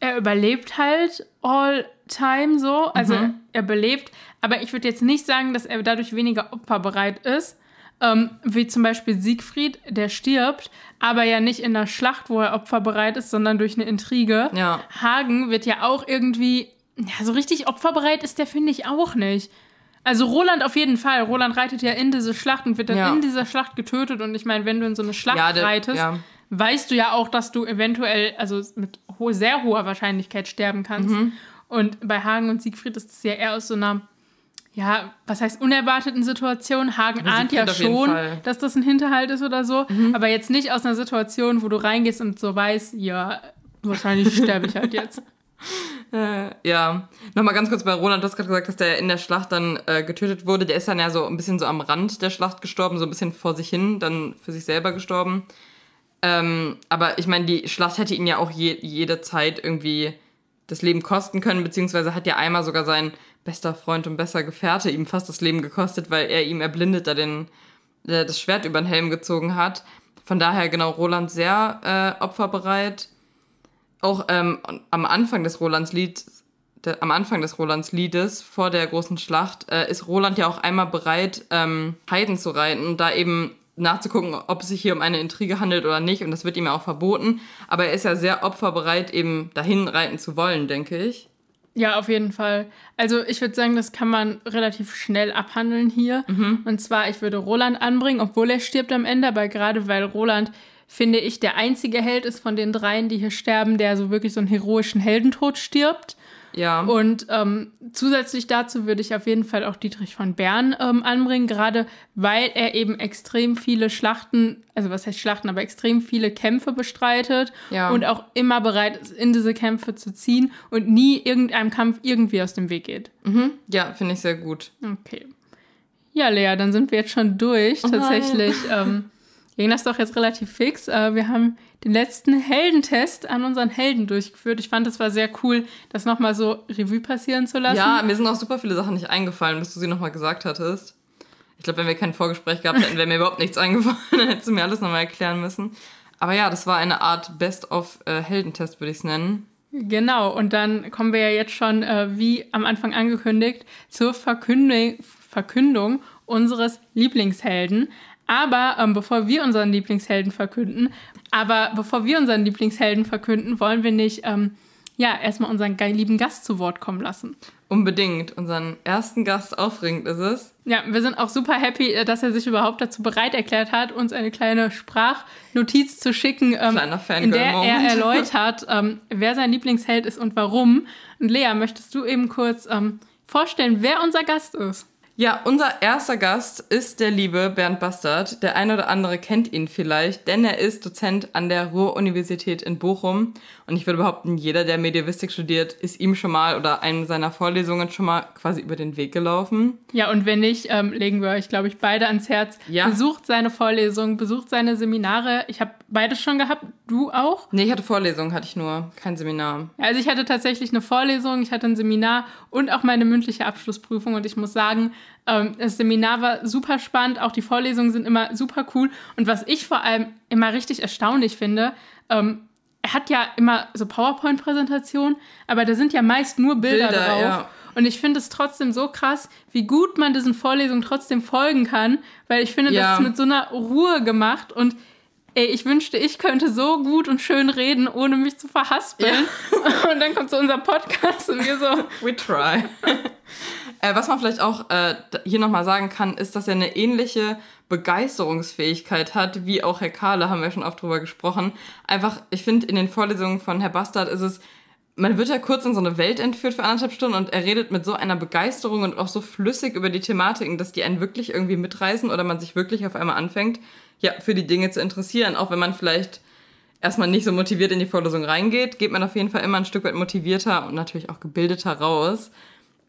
Speaker 2: er überlebt halt all time so. Also er überlebt. Aber ich würde jetzt nicht sagen, dass er dadurch weniger opferbereit ist. Ähm, wie zum Beispiel Siegfried, der stirbt, aber ja nicht in der Schlacht, wo er opferbereit ist, sondern durch eine Intrige.
Speaker 1: Ja.
Speaker 2: Hagen wird ja auch irgendwie, ja, so richtig opferbereit ist der, finde ich, auch nicht. Also Roland auf jeden Fall. Roland reitet ja in diese Schlacht und wird dann
Speaker 1: Ja.
Speaker 2: in dieser Schlacht getötet. Und ich meine, wenn du in so eine Schlacht
Speaker 1: Ja, der-
Speaker 2: reitest,
Speaker 1: ja.
Speaker 2: weißt du ja auch, dass du eventuell, also mit ho sehr hoher Wahrscheinlichkeit sterben kannst.
Speaker 1: Mhm.
Speaker 2: Und bei Hagen und Siegfried ist es ja eher aus so einer, ja, was heißt unerwarteten Situation. Hagen
Speaker 1: Aber
Speaker 2: ahnt ja
Speaker 1: Siegfried jeden
Speaker 2: schon.
Speaker 1: Mhm.
Speaker 2: dass das ein Hinterhalt ist oder so. Aber jetzt nicht aus einer Situation, wo du reingehst und so weißt, ja, wahrscheinlich sterbe ich halt jetzt.
Speaker 1: Äh, ja, nochmal ganz kurz bei Roland, du hast gerade gesagt, dass der in der Schlacht dann äh, getötet wurde. Der ist dann ja so ein bisschen so am Rand der Schlacht gestorben, so ein bisschen vor sich hin, dann für sich selber gestorben. Ähm, aber ich meine, die Schlacht hätte ihn ja auch je, jede Zeit irgendwie das Leben kosten können, beziehungsweise hat ja einmal sogar sein bester Freund und bester Gefährte ihm fast das Leben gekostet, weil er ihm erblindet da den, äh, das Schwert über den Helm gezogen hat. Von daher genau Roland sehr äh, opferbereit auch ähm, am Anfang des Rolands-Lieds, der, am Anfang des Rolands-Liedes, vor der großen Schlacht, äh, ist Roland ja auch einmal bereit, ähm, Heiden zu reiten und da eben nachzugucken, ob es sich hier um eine Intrige handelt oder nicht. Und das wird ihm ja auch verboten. Aber er ist ja sehr opferbereit, eben dahin reiten zu wollen, denke ich.
Speaker 2: Ja, auf jeden Fall. Also ich würde sagen, das kann man relativ schnell abhandeln hier. Und zwar, ich würde Roland anbringen, obwohl er stirbt am Ende, aber gerade weil Roland, finde ich, der einzige Held ist von den dreien, die hier sterben, der so wirklich so einen heroischen Heldentod stirbt.
Speaker 1: Ja.
Speaker 2: Und ähm, zusätzlich dazu würde ich auf jeden Fall auch Dietrich von Bern ähm, anbringen, gerade weil er eben extrem viele Schlachten, also was heißt Schlachten, aber extrem viele Kämpfe bestreitet
Speaker 1: Ja.
Speaker 2: und auch immer bereit ist, in diese Kämpfe zu ziehen und nie irgendeinem Kampf irgendwie aus dem Weg geht.
Speaker 1: mhm. Ja, finde ich sehr gut.
Speaker 2: Okay. Ja, Lea, dann sind wir jetzt schon durch.
Speaker 1: Oh.
Speaker 2: Tatsächlich ähm, ging das doch jetzt relativ fix. Äh, wir haben den letzten Heldentest an unseren Helden durchgeführt. Ich fand, es war sehr cool, das nochmal so Revue passieren zu lassen.
Speaker 1: Ja, mir sind auch super viele Sachen nicht eingefallen, bis du sie nochmal gesagt hattest. Ich glaube, wenn wir kein Vorgespräch gehabt hätten, wäre mir überhaupt nichts eingefallen. Dann hättest du mir alles nochmal erklären müssen. Aber ja, das war eine Art Best-of-Heldentest, würde ich es nennen.
Speaker 2: Genau, und dann kommen wir ja jetzt schon, äh, wie am Anfang angekündigt, zur Verkündung, Verkündung unseres Lieblingshelden. Aber ähm, bevor wir unseren Lieblingshelden verkünden, aber bevor wir unseren Lieblingshelden verkünden, wollen wir nicht ähm, ja erstmal unseren lieben Gast zu Wort kommen lassen.
Speaker 1: Unbedingt. Unseren ersten Gast aufregend ist es.
Speaker 2: Ja, wir sind auch super happy, äh, dass er sich überhaupt dazu bereit erklärt hat, uns eine kleine Sprachnotiz zu schicken, ähm, in der er erläutert, ähm, wer sein Lieblingsheld ist und warum. Und Lea, möchtest du eben kurz ähm, vorstellen, wer unser Gast ist?
Speaker 1: Ja, unser erster Gast ist der liebe Bernd Bastard. Der eine oder andere kennt ihn vielleicht, denn er ist Dozent an der Ruhr-Universität in Bochum. Und ich würde behaupten, jeder, der Medievistik studiert, ist ihm schon mal oder einem seiner Vorlesungen schon mal quasi über den Weg gelaufen.
Speaker 2: Ja, und wenn nicht, ähm, legen wir euch, glaube ich, beide ans Herz. Ja. Besucht seine Vorlesungen, besucht seine Seminare. Ich habe beides schon gehabt. Du auch?
Speaker 1: Nee, ich hatte Vorlesungen, hatte ich nur, kein Seminar.
Speaker 2: Also ich hatte tatsächlich eine Vorlesung, ich hatte ein Seminar und auch meine mündliche Abschlussprüfung. Und ich muss sagen, das Seminar war super spannend, auch die Vorlesungen sind immer super cool. Und was ich vor allem immer richtig erstaunlich finde, ähm, er hat ja immer so PowerPoint-Präsentationen, aber da sind ja meist nur Bilder, Bilder drauf. Ja. Und ich finde es trotzdem so krass, wie gut man diesen Vorlesungen trotzdem folgen kann, weil ich finde, ja. das ist mit so einer Ruhe gemacht und ey, ich wünschte, ich könnte so gut und schön reden, ohne mich zu verhaspeln. Ja. Und dann kommt so unser Podcast und wir so.
Speaker 1: We try. äh, was man vielleicht auch äh, hier nochmal sagen kann, ist, dass er eine ähnliche Begeisterungsfähigkeit hat, wie auch Herr Kahle, haben wir schon oft drüber gesprochen. Einfach, ich finde, in den Vorlesungen von Herr Bastard ist es man wird ja kurz in so eine Welt entführt für anderthalb Stunden und er redet mit so einer Begeisterung und auch so flüssig über die Thematiken, dass die einen wirklich irgendwie mitreißen oder man sich wirklich auf einmal anfängt, ja, für die Dinge zu interessieren. Auch wenn man vielleicht erstmal nicht so motiviert in die Vorlesung reingeht, geht man auf jeden Fall immer ein Stück weit motivierter und natürlich auch gebildeter raus.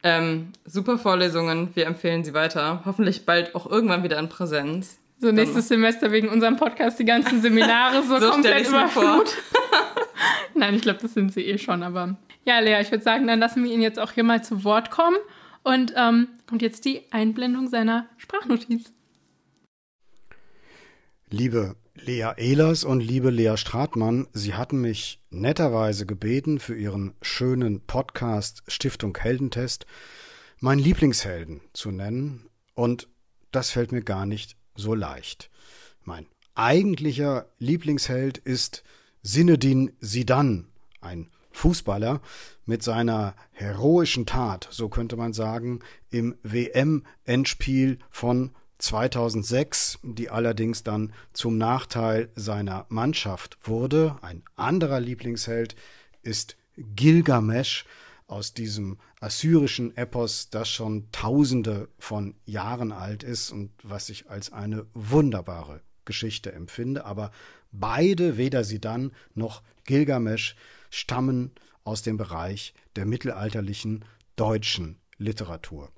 Speaker 1: Ähm, super Vorlesungen, wir empfehlen sie weiter. Hoffentlich bald auch irgendwann wieder in Präsenz.
Speaker 2: So nächstes Semester wegen unserem Podcast die ganzen Seminare so, so komplett überflut. Nein, ich glaube, das sind sie eh schon, aber ja, Lea, ich würde sagen, dann lassen wir ihn jetzt auch hier mal zu Wort kommen und ähm, kommt jetzt die Einblendung seiner Sprachnotiz.
Speaker 3: Liebe Lea Ehlers und liebe Lea Stratmann, Sie hatten mich netterweise gebeten, für Ihren schönen Podcast Stiftung Heldentest meinen Lieblingshelden zu nennen, und das fällt mir gar nicht so leicht. Mein eigentlicher Lieblingsheld ist Sinedin Sidan, ein Fußballer mit seiner heroischen Tat, so könnte man sagen, im WM-Endspiel von 2006, die allerdings dann zum Nachteil seiner Mannschaft wurde. Ein anderer Lieblingsheld ist Gilgamesch aus diesem assyrischen Epos, das schon tausende von Jahren alt ist und was ich als eine wunderbare Geschichte empfinde. Aber beide, weder sie dann noch Gilgamesch, stammen aus dem Bereich der mittelalterlichen deutschen Literatur.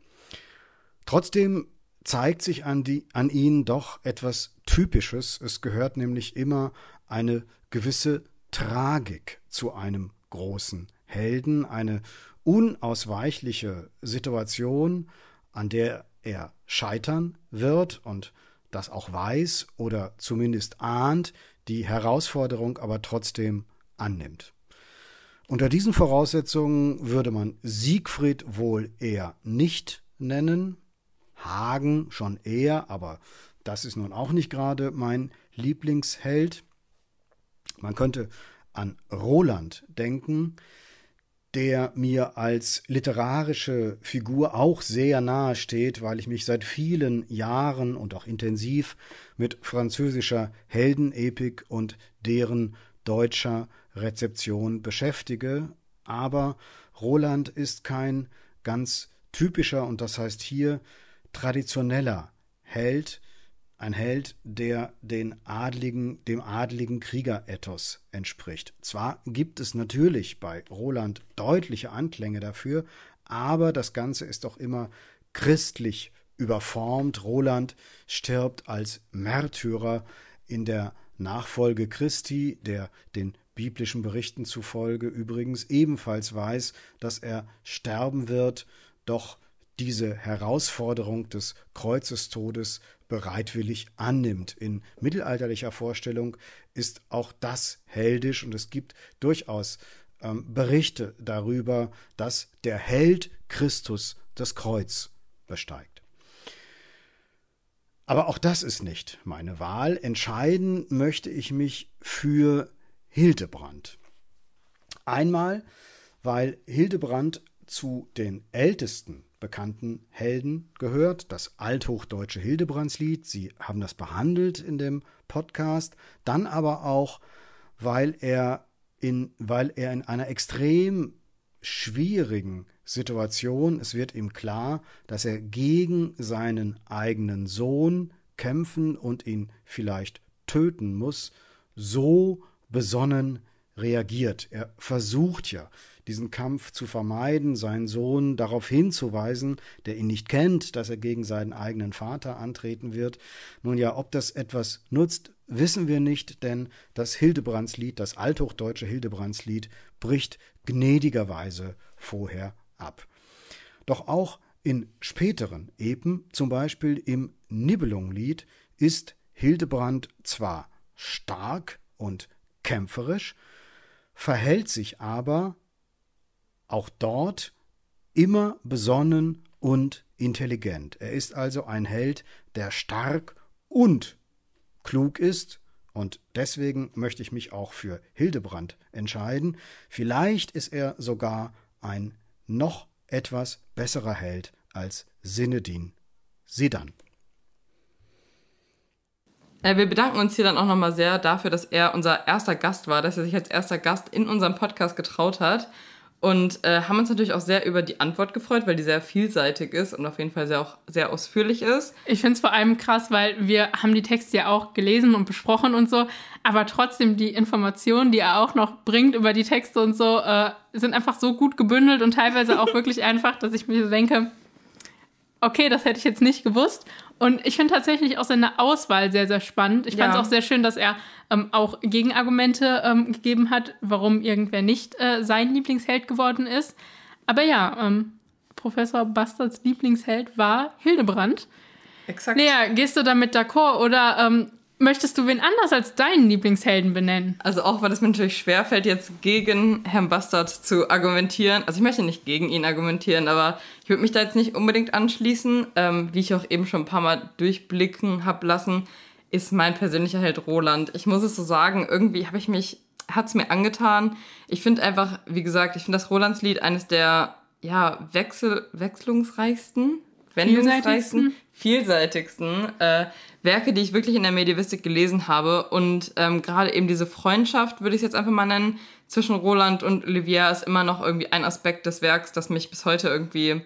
Speaker 3: Trotzdem zeigt sich an, die, an ihnen doch etwas Typisches. Es gehört nämlich immer eine gewisse Tragik zu einem großen Helden, eine unausweichliche Situation, an der er scheitern wird und das auch weiß oder zumindest ahnt, die Herausforderung aber trotzdem annimmt. Unter diesen Voraussetzungen würde man Siegfried wohl eher nicht nennen, Hagen schon eher, aber das ist nun auch nicht gerade mein Lieblingsheld. Man könnte an Roland denken, der mir als literarische Figur auch sehr nahe steht, weil ich mich seit vielen Jahren und auch intensiv mit französischer Heldenepik und deren deutscher Rezeption beschäftige. Aber Roland ist kein ganz typischer und das heißt hier traditioneller Held, ein Held, der den adligen, dem adligen Kriegerethos entspricht. Zwar gibt es natürlich bei Roland deutliche Anklänge dafür, aber das Ganze ist doch immer christlich überformt. Roland stirbt als Märtyrer in der Nachfolge Christi, der den biblischen Berichten zufolge übrigens ebenfalls weiß, dass er sterben wird, doch diese Herausforderung des Kreuzestodes bereitwillig annimmt. In mittelalterlicher Vorstellung ist auch das heldisch und es gibt durchaus ähm, Berichte darüber, dass der Held Christus das Kreuz besteigt. Aber auch das ist nicht meine Wahl. Entscheiden möchte ich mich für Hildebrand. Einmal, weil Hildebrand zu den ältesten bekannten Helden gehört, das althochdeutsche Hildebrandslied. Sie haben das behandelt in dem Podcast. Dann aber auch, weil er in, weil er in einer extrem schwierigen Situation. Es wird ihm klar, dass er gegen seinen eigenen Sohn kämpfen und ihn vielleicht töten muss. So besonnen reagiert. Er versucht ja, diesen Kampf zu vermeiden, seinen Sohn darauf hinzuweisen, der ihn nicht kennt, dass er gegen seinen eigenen Vater antreten wird. Nun ja, ob das etwas nutzt, wissen wir nicht, denn das Hildebrandslied, das althochdeutsche Hildebrandslied, bricht gnädigerweise vorher ab. Doch auch in späteren Epen, zum Beispiel im Nibelunglied, ist Hildebrand zwar stark und kämpferisch, verhält sich aber auch dort immer besonnen und intelligent. Er ist also ein Held, der stark und klug ist, und deswegen möchte ich mich auch für Hildebrand entscheiden. Vielleicht ist er sogar ein noch etwas besserer Held als Sinedin Sidan.
Speaker 1: Äh, wir bedanken uns hier dann auch nochmal sehr dafür, dass er unser erster Gast war, dass er sich als erster Gast in unserem Podcast getraut hat. Und äh, haben uns natürlich auch sehr über die Antwort gefreut, weil die sehr vielseitig ist und auf jeden Fall sehr, auch sehr ausführlich ist.
Speaker 2: Ich finde es vor allem krass, weil wir haben die Texte ja auch gelesen und besprochen und so, aber trotzdem die Informationen, die er auch noch bringt über die Texte und so, äh, sind einfach so gut gebündelt und teilweise auch wirklich einfach, dass ich mir denke, okay, das hätte ich jetzt nicht gewusst. Und ich finde tatsächlich auch seine Auswahl sehr, sehr spannend. Ich fand es auch sehr schön, dass er ähm, auch Gegenargumente ähm, gegeben hat, warum irgendwer nicht äh, sein Lieblingsheld geworden ist. Aber ja, ähm, Professor Bastards Lieblingsheld war Hildebrand. Exakt. Lea, gehst du damit d'accord oder ähm, Möchtest du wen anders als deinen Lieblingshelden benennen?
Speaker 1: Also auch, weil es mir natürlich schwerfällt, jetzt gegen Herrn Bastard zu argumentieren. Also ich möchte nicht gegen ihn argumentieren, aber ich würde mich da jetzt nicht unbedingt anschließen. Ähm, wie ich auch eben schon ein paar Mal durchblicken habe lassen, ist mein persönlicher Held Roland. Ich muss es so sagen, irgendwie habe ich mich, hat es mir angetan. Ich finde einfach, wie gesagt, ich finde das Rolandslied eines der ja, wechsel, wechselungsreichsten, wendungsreichsten, vielseitigsten äh, Werke, die ich wirklich in der Medievistik gelesen habe. Und ähm, gerade eben diese Freundschaft, würde ich es jetzt einfach mal nennen, zwischen Roland und Olivier ist immer noch irgendwie ein Aspekt des Werks, das mich bis heute irgendwie,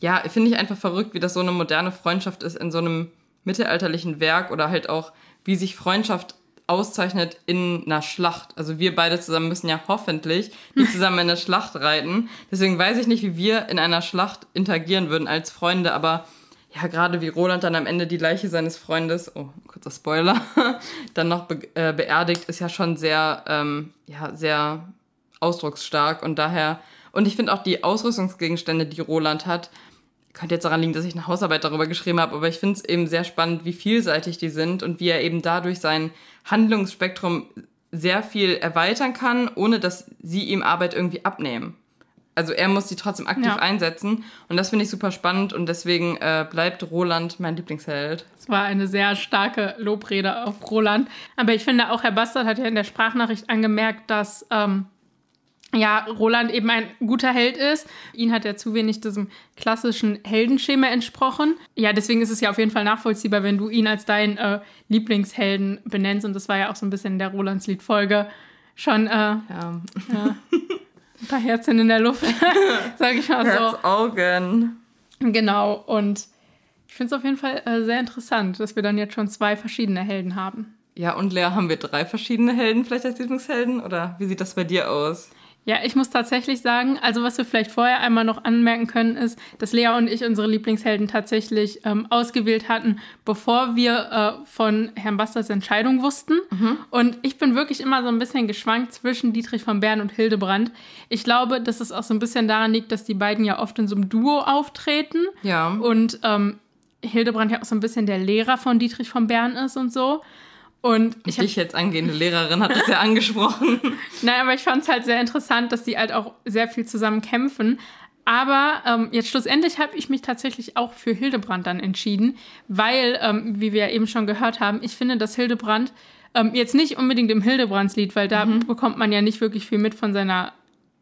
Speaker 1: ja, finde ich einfach verrückt, wie das so eine moderne Freundschaft ist in so einem mittelalterlichen Werk oder halt auch, wie sich Freundschaft auszeichnet in einer Schlacht. Also wir beide zusammen müssen ja hoffentlich nicht zusammen in eine Schlacht reiten. Deswegen weiß ich nicht, wie wir in einer Schlacht interagieren würden als Freunde, aber ja, gerade wie Roland dann am Ende die Leiche seines Freundes, oh, kurzer Spoiler, dann noch be äh, beerdigt, ist ja schon sehr, ähm, ja, sehr ausdrucksstark. Und daher, und ich finde auch die Ausrüstungsgegenstände, die Roland hat, könnte jetzt daran liegen, dass ich eine Hausarbeit darüber geschrieben habe, aber ich finde es eben sehr spannend, wie vielseitig die sind und wie er eben dadurch sein Handlungsspektrum sehr viel erweitern kann, ohne dass sie ihm Arbeit irgendwie abnehmen also er muss die trotzdem aktiv ja. einsetzen. Und das finde ich super spannend und deswegen äh, bleibt Roland mein Lieblingsheld.
Speaker 2: Es war eine sehr starke Lobrede auf Roland. Aber ich finde auch, Herr Bastard hat ja in der Sprachnachricht angemerkt, dass ähm, ja, Roland eben ein guter Held ist. Ihn hat er zu wenig diesem klassischen Heldenschema entsprochen. Ja, deswegen ist es ja auf jeden Fall nachvollziehbar, wenn du ihn als deinen äh, Lieblingshelden benennst. Und das war ja auch so ein bisschen in der Rolandslied-Folge schon. Äh, ja. ja. ein paar Herzen in der Luft, sag ich mal so.
Speaker 1: Herzaugen.
Speaker 2: Genau, und ich finde es auf jeden Fall äh, sehr interessant, dass wir dann jetzt schon zwei verschiedene Helden haben.
Speaker 1: Ja, und Lea, haben wir drei verschiedene Helden vielleicht als Lieblingshelden? Oder wie sieht das bei dir aus?
Speaker 2: Ja, ich muss tatsächlich sagen, also was wir vielleicht vorher einmal noch anmerken können, ist, dass Lea und ich unsere Lieblingshelden tatsächlich ähm, ausgewählt hatten, bevor wir äh, von Herrn Basters Entscheidung wussten. Mhm. Und ich bin wirklich immer so ein bisschen geschwankt zwischen Dietrich von Bern und Hildebrand. Ich glaube, dass es auch so ein bisschen daran liegt, dass die beiden ja oft in so einem Duo auftreten.
Speaker 1: Ja.
Speaker 2: Und ähm, Hildebrand ja auch so ein bisschen der Lehrer von Dietrich von Bern ist und so. Und
Speaker 1: ich dich jetzt angehende Lehrerin hat das ja angesprochen.
Speaker 2: Nein, aber ich fand es halt sehr interessant, dass die halt auch sehr viel zusammen kämpfen. Aber ähm, jetzt schlussendlich habe ich mich tatsächlich auch für Hildebrand dann entschieden, weil, ähm, wie wir ja eben schon gehört haben, ich finde, dass Hildebrand ähm, jetzt nicht unbedingt im Hildebrandslied, weil da mhm. bekommt man ja nicht wirklich viel mit von seiner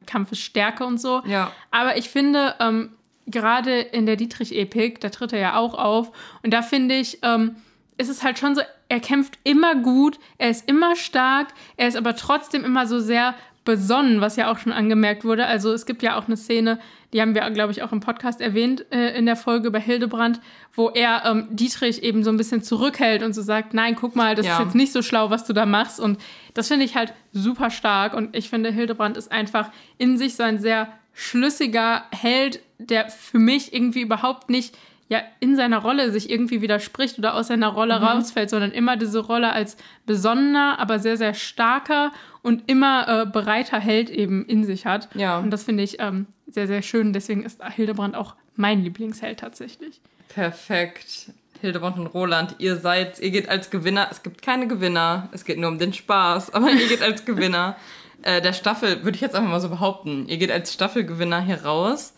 Speaker 2: Kampfesstärke und so.
Speaker 1: Ja.
Speaker 2: Aber ich finde, ähm, gerade in der Dietrich-Epik, da tritt er ja auch auf. Und da finde ich, ähm, ist es halt schon so, er kämpft immer gut, er ist immer stark, er ist aber trotzdem immer so sehr besonnen, was ja auch schon angemerkt wurde. Also es gibt ja auch eine Szene, die haben wir, glaube ich, auch im Podcast erwähnt äh, in der Folge bei Hildebrand, wo er ähm, Dietrich eben so ein bisschen zurückhält und so sagt, nein, guck mal, das ja. ist jetzt nicht so schlau, was du da machst. Und das finde ich halt super stark. Und ich finde, Hildebrand ist einfach in sich so ein sehr schlüssiger Held, der für mich irgendwie überhaupt nicht ja in seiner Rolle sich irgendwie widerspricht oder aus seiner Rolle mhm. rausfällt, sondern immer diese Rolle als besonnener, aber sehr, sehr starker und immer äh, bereiter Held eben in sich hat. Ja. Und das finde ich ähm, sehr, sehr schön. Deswegen ist Hildebrand auch mein Lieblingsheld tatsächlich.
Speaker 1: Perfekt. Hildebrand und Roland, ihr seid, ihr geht als Gewinner. Es gibt keine Gewinner. Es geht nur um den Spaß, aber ihr geht als Gewinner äh, der Staffel, würde ich jetzt einfach mal so behaupten. Ihr geht als Staffelgewinner hier raus,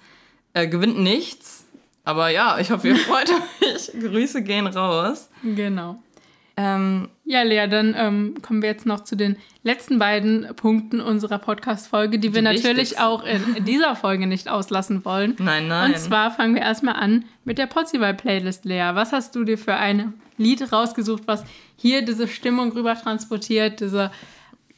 Speaker 1: äh, gewinnt nichts. Aber ja, ich hoffe, ihr freut euch. Grüße gehen raus.
Speaker 2: Genau. Ähm, ja, Lea, dann ähm, kommen wir jetzt noch zu den letzten beiden Punkten unserer Podcast-Folge, die, die wir natürlich auch in dieser Folge nicht auslassen wollen.
Speaker 1: Nein, nein.
Speaker 2: Und zwar fangen wir erstmal an mit der Potzival-Playlist, Lea. Was hast du dir für ein Lied rausgesucht, was hier diese Stimmung rüber transportiert, diese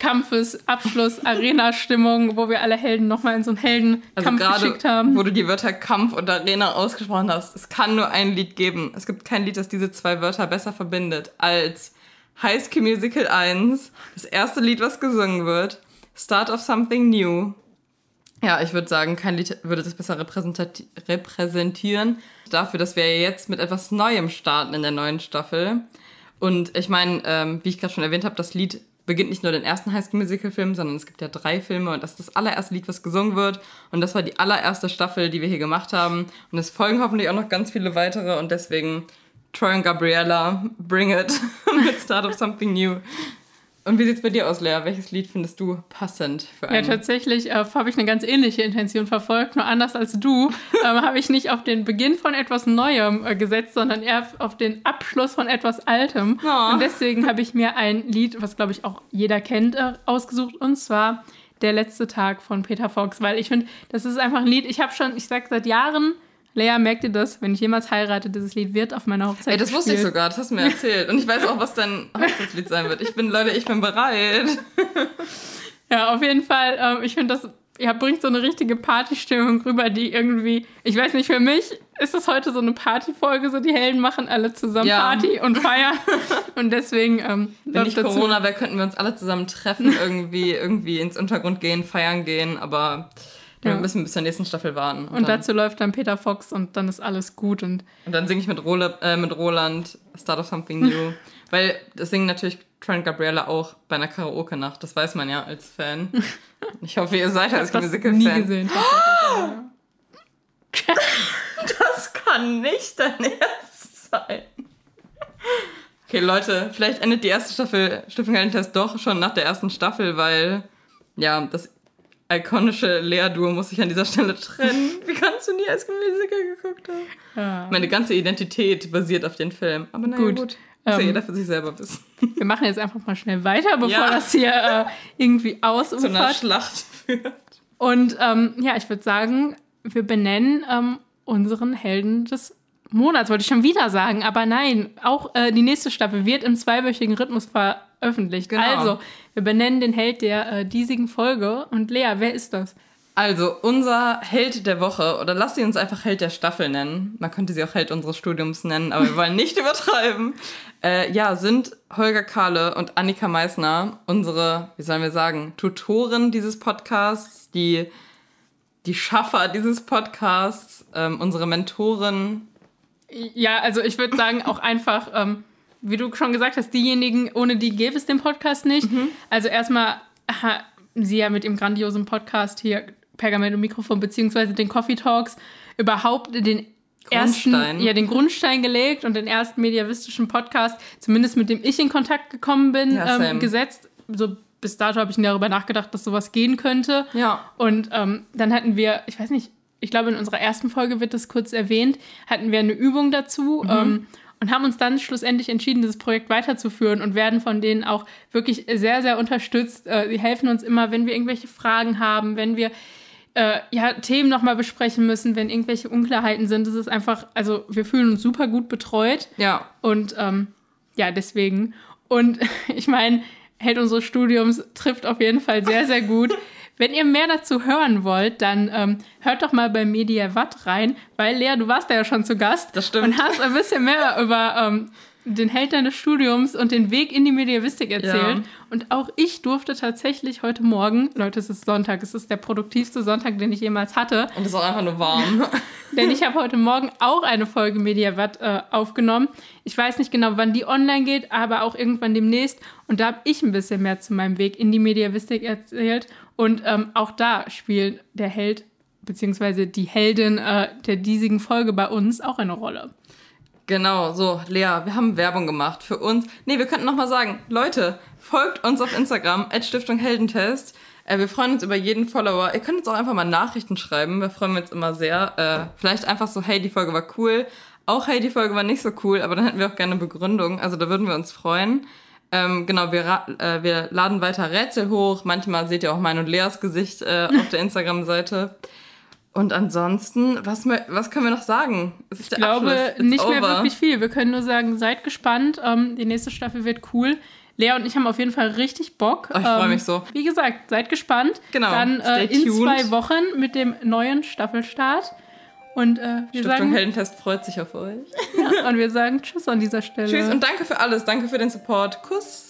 Speaker 2: Kampfes, Abschluss, Arena-Stimmung, wo wir alle Helden nochmal in so einen Heldenkampf also geschickt haben.
Speaker 1: Wo du die Wörter Kampf und Arena ausgesprochen hast. Es kann nur ein Lied geben. Es gibt kein Lied, das diese zwei Wörter besser verbindet als High School Musical 1, das erste Lied, was gesungen wird, Start of Something New. Ja, ich würde sagen, kein Lied würde das besser repräsentieren. Dafür, dass wir jetzt mit etwas Neuem starten in der neuen Staffel. Und ich meine, ähm, wie ich gerade schon erwähnt habe, das Lied beginnt nicht nur den ersten High School Musical Film, sondern es gibt ja drei Filme und das ist das allererste Lied, was gesungen wird. Und das war die allererste Staffel, die wir hier gemacht haben. Und es folgen hoffentlich auch noch ganz viele weitere und deswegen Troy und Gabriella, bring it mit Start of Something New. Und wie sieht's bei dir aus, Lea? Welches Lied findest du passend
Speaker 2: für einen? Ja, tatsächlich äh, habe ich eine ganz ähnliche Intention verfolgt, nur anders als du. ähm, habe ich nicht auf den Beginn von etwas Neuem äh, gesetzt, sondern eher auf den Abschluss von etwas Altem. Oh. Und deswegen habe ich mir ein Lied, was glaube ich auch jeder kennt, äh, ausgesucht. Und zwar Der letzte Tag von Peter Fox, weil ich finde, das ist einfach ein Lied. Ich habe schon, ich sag seit Jahren Lea, merkt ihr das? Wenn ich jemals heirate, dieses Lied wird auf meiner Hochzeit
Speaker 1: Ey, das gespielt. wusste ich sogar, das hast du mir erzählt. Und ich weiß auch, was dein Hochzeitslied sein wird. Ich bin, Leute, ich bin bereit.
Speaker 2: ja, auf jeden Fall. Ähm, ich finde, das ja, bringt so eine richtige Partystimmung rüber, die irgendwie, ich weiß nicht, für mich ist das heute so eine Partyfolge, so die Helden machen alle zusammen ja. Party und feiern. und deswegen. Ähm,
Speaker 1: Wenn nicht dazu. Corona wäre, könnten wir uns alle zusammen treffen, irgendwie, irgendwie ins Untergrund gehen, feiern gehen, aber wir müssen bis zur nächsten Staffel warten.
Speaker 2: Und, und dazu läuft dann Peter Fox und dann ist alles gut. Und,
Speaker 1: und dann singe ich mit, Roland, äh, mit Roland Start of Something New. Weil das singen natürlich Trent Gabriella auch bei einer Karaoke-Nacht. Das weiß man ja als Fan. Ich hoffe, ihr seid als Musical-Fan. nie gesehen. das kann nicht dein Ernst sein. Okay, Leute, vielleicht endet die erste Staffel Stiftung doch schon nach der ersten Staffel, weil ja, das ikonische Lea-Duo muss sich an dieser Stelle trennen. Wie kannst du nie als Musical geguckt haben? Ja. Meine ganze Identität basiert auf den Film. Aber naja, gut. gut. Muss ähm, ja jeder für sich selber wissen.
Speaker 2: Wir machen jetzt einfach mal schnell weiter, bevor ja. das hier äh, irgendwie ausufert. Zu einer
Speaker 1: Schlacht führt.
Speaker 2: Und ähm, ja, ich würde sagen, wir benennen ähm, unseren Helden des Monats, wollte ich schon wieder sagen. Aber nein, auch äh, die nächste Staffel wird im zweiwöchigen Rhythmus veröffentlicht. Genau. Also, wir benennen den Held der äh, diesigen Folge. Und Lea, wer ist das?
Speaker 1: Also, unser Held der Woche, oder lass sie uns einfach Held der Staffel nennen. Man könnte sie auch Held unseres Studiums nennen, aber wir wollen nicht übertreiben. Äh, ja, sind Holger Kahle und Annika Meissner, unsere, wie sollen wir sagen, Tutoren dieses Podcasts, die, die Schaffer dieses Podcasts, ähm, unsere Mentoren.
Speaker 2: Ja, also ich würde sagen, auch einfach ähm, wie du schon gesagt hast, diejenigen, ohne die gäbe es den Podcast nicht. Mhm. Also erstmal sie ja mit dem grandiosen Podcast hier Pergament und Mikrofon beziehungsweise den Coffee Talks überhaupt den ersten, ja, den Grundstein gelegt und den ersten mediavistischen Podcast, zumindest mit dem ich in Kontakt gekommen bin, ja, ähm, gesetzt. So bis dato habe ich darüber nachgedacht, dass sowas gehen könnte.
Speaker 1: Ja.
Speaker 2: Und ähm, dann hatten wir, ich weiß nicht, ich glaube in unserer ersten Folge wird das kurz erwähnt, hatten wir eine Übung dazu. Mhm. Ähm, und haben uns dann schlussendlich entschieden, dieses Projekt weiterzuführen und werden von denen auch wirklich sehr, sehr unterstützt. Äh, sie helfen uns immer, wenn wir irgendwelche Fragen haben, wenn wir äh, ja, Themen nochmal besprechen müssen, wenn irgendwelche Unklarheiten sind. Das ist einfach, also wir fühlen uns super gut betreut.
Speaker 1: Ja.
Speaker 2: Und ähm, ja, deswegen. Und ich meine, Held unseres Studiums trifft auf jeden Fall sehr, sehr gut. wenn ihr mehr dazu hören wollt, dann ähm, hört doch mal bei Media Watt rein, weil Lea, du warst da ja schon zu Gast.
Speaker 1: Das stimmt.
Speaker 2: Und hast ein bisschen mehr über ähm, den Held deines Studiums und den Weg in die Mediavistik erzählt.
Speaker 1: Ja.
Speaker 2: Und auch ich durfte tatsächlich heute Morgen, Leute, es ist Sonntag, es ist der produktivste Sonntag, den ich jemals hatte,
Speaker 1: Und es ist auch einfach nur warm.
Speaker 2: denn ich habe heute Morgen auch eine Folge Mediawatt äh, aufgenommen. Ich weiß nicht genau, wann die online geht, aber auch irgendwann demnächst. Und da habe ich ein bisschen mehr zu meinem Weg in die Mediavistik erzählt. Und ähm, auch da spielt der Held beziehungsweise die Heldin äh, der diesigen Folge bei uns auch eine Rolle.
Speaker 1: Genau, so, Lea, wir haben Werbung gemacht für uns. Nee, wir könnten nochmal sagen, Leute, folgt uns auf Instagram, Stiftung Heldentest. Äh, wir freuen uns über jeden Follower. Ihr könnt uns auch einfach mal Nachrichten schreiben. Wir freuen uns immer sehr. Äh, vielleicht einfach so, hey, die Folge war cool. Auch, hey, die Folge war nicht so cool, aber dann hätten wir auch gerne eine Begründung. Also da würden wir uns freuen. Ähm, genau, wir, äh, wir laden weiter Rätsel hoch. Manchmal seht ihr auch mein und Leas Gesicht äh, auf der Instagram-Seite. Und ansonsten, was, was können wir noch sagen?
Speaker 2: Ich glaube nicht mehr wirklich
Speaker 1: viel.
Speaker 2: Wir können nur sagen, seid gespannt. Ähm, die nächste Staffel wird cool. Lea und ich haben auf jeden Fall richtig Bock.
Speaker 1: Oh, ich freu
Speaker 2: Ähm,
Speaker 1: mich so.
Speaker 2: Wie gesagt, seid gespannt.
Speaker 1: Genau,
Speaker 2: Dann äh, in
Speaker 1: tuned.
Speaker 2: zwei Wochen mit dem neuen Staffelstart. Und äh, wir
Speaker 1: Stiftung
Speaker 2: sagen
Speaker 1: Heldentest freut sich auf euch.
Speaker 2: ja, und wir sagen Tschüss an dieser Stelle.
Speaker 1: Tschüss und danke für alles. Danke für den Support. Kuss.